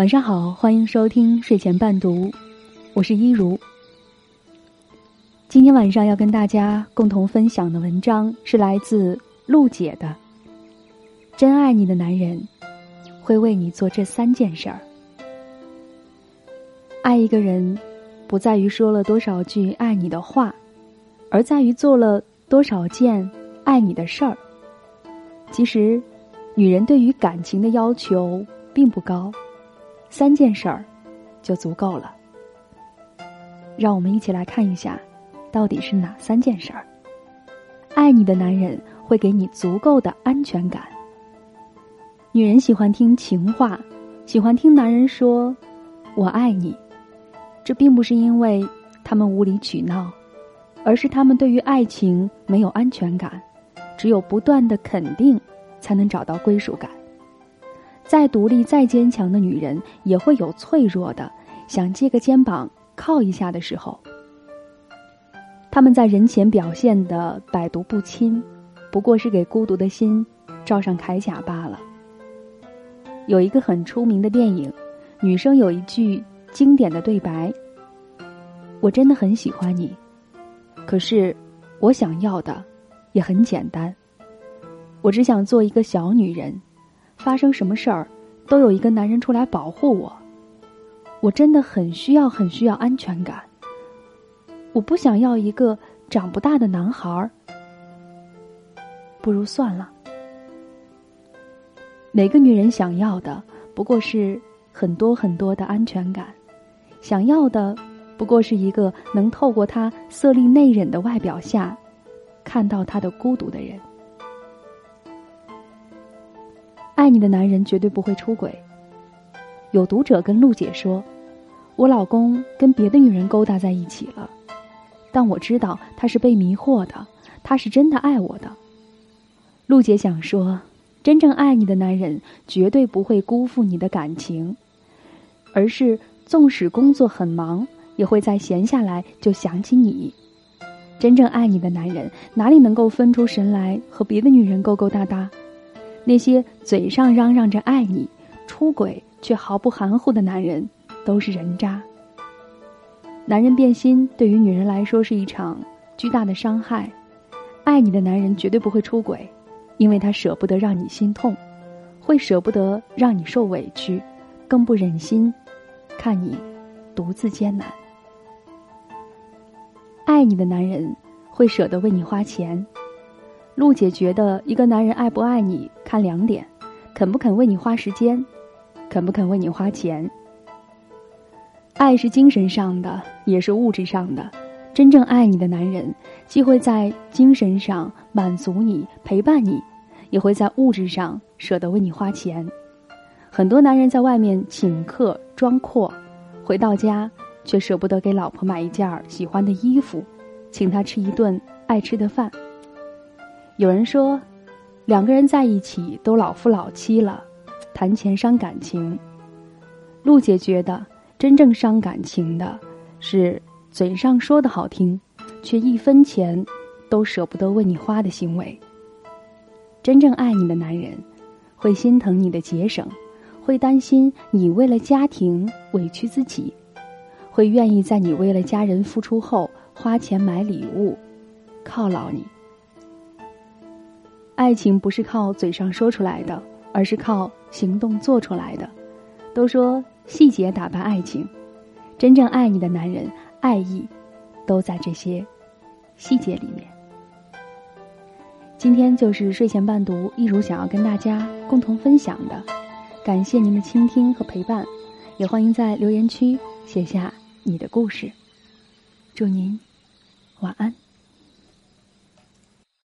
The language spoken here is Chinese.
晚上好，欢迎收听睡前伴读，我是一如。今天晚上要跟大家共同分享的文章是来自陆姐的。真爱你的男人，会为你做这三件事儿。爱一个人，不在于说了多少句爱你的话，而在于做了多少件爱你的事儿。其实，女人对于感情的要求并不高。三件事儿就足够了。让我们一起来看一下，到底是哪三件事儿？爱你的男人会给你足够的安全感。女人喜欢听情话，喜欢听男人说“我爱你”，这并不是因为他们无理取闹，而是他们对于爱情没有安全感，只有不断的肯定，才能找到归属感。再独立、再坚强的女人，也会有脆弱的，想借个肩膀靠一下的时候。他们在人前表现的百毒不侵，不过是给孤独的心罩上铠甲罢了。有一个很出名的电影，女生有一句经典的对白：“我真的很喜欢你，可是我想要的也很简单，我只想做一个小女人。”发生什么事儿，都有一个男人出来保护我。我真的很需要，很需要安全感。我不想要一个长不大的男孩儿。不如算了。每个女人想要的不过是很多很多的安全感，想要的不过是一个能透过她色厉内荏的外表下，看到她的孤独的人。爱你的男人绝对不会出轨。有读者跟陆姐说：“我老公跟别的女人勾搭在一起了，但我知道他是被迷惑的，他是真的爱我的。”陆姐想说：“真正爱你的男人绝对不会辜负你的感情，而是纵使工作很忙，也会在闲下来就想起你。真正爱你的男人哪里能够分出神来和别的女人勾勾搭搭？”那些嘴上嚷嚷着爱你，出轨却毫不含糊的男人，都是人渣。男人变心对于女人来说是一场巨大的伤害。爱你的男人绝对不会出轨，因为他舍不得让你心痛，会舍不得让你受委屈，更不忍心看你独自艰难。爱你的男人会舍得为你花钱。陆姐觉得，一个男人爱不爱你，看两点：肯不肯为你花时间，肯不肯为你花钱。爱是精神上的，也是物质上的。真正爱你的男人，既会在精神上满足你、陪伴你，也会在物质上舍得为你花钱。很多男人在外面请客装阔，回到家却舍不得给老婆买一件喜欢的衣服，请她吃一顿爱吃的饭。有人说，两个人在一起都老夫老妻了，谈钱伤感情。陆姐觉得，真正伤感情的，是嘴上说的好听，却一分钱都舍不得为你花的行为。真正爱你的男人，会心疼你的节省，会担心你为了家庭委屈自己，会愿意在你为了家人付出后花钱买礼物，犒劳你。爱情不是靠嘴上说出来的，而是靠行动做出来的。都说细节打败爱情，真正爱你的男人，爱意都在这些细节里面。今天就是睡前伴读，一如想要跟大家共同分享的，感谢您的倾听和陪伴，也欢迎在留言区写下你的故事。祝您晚安。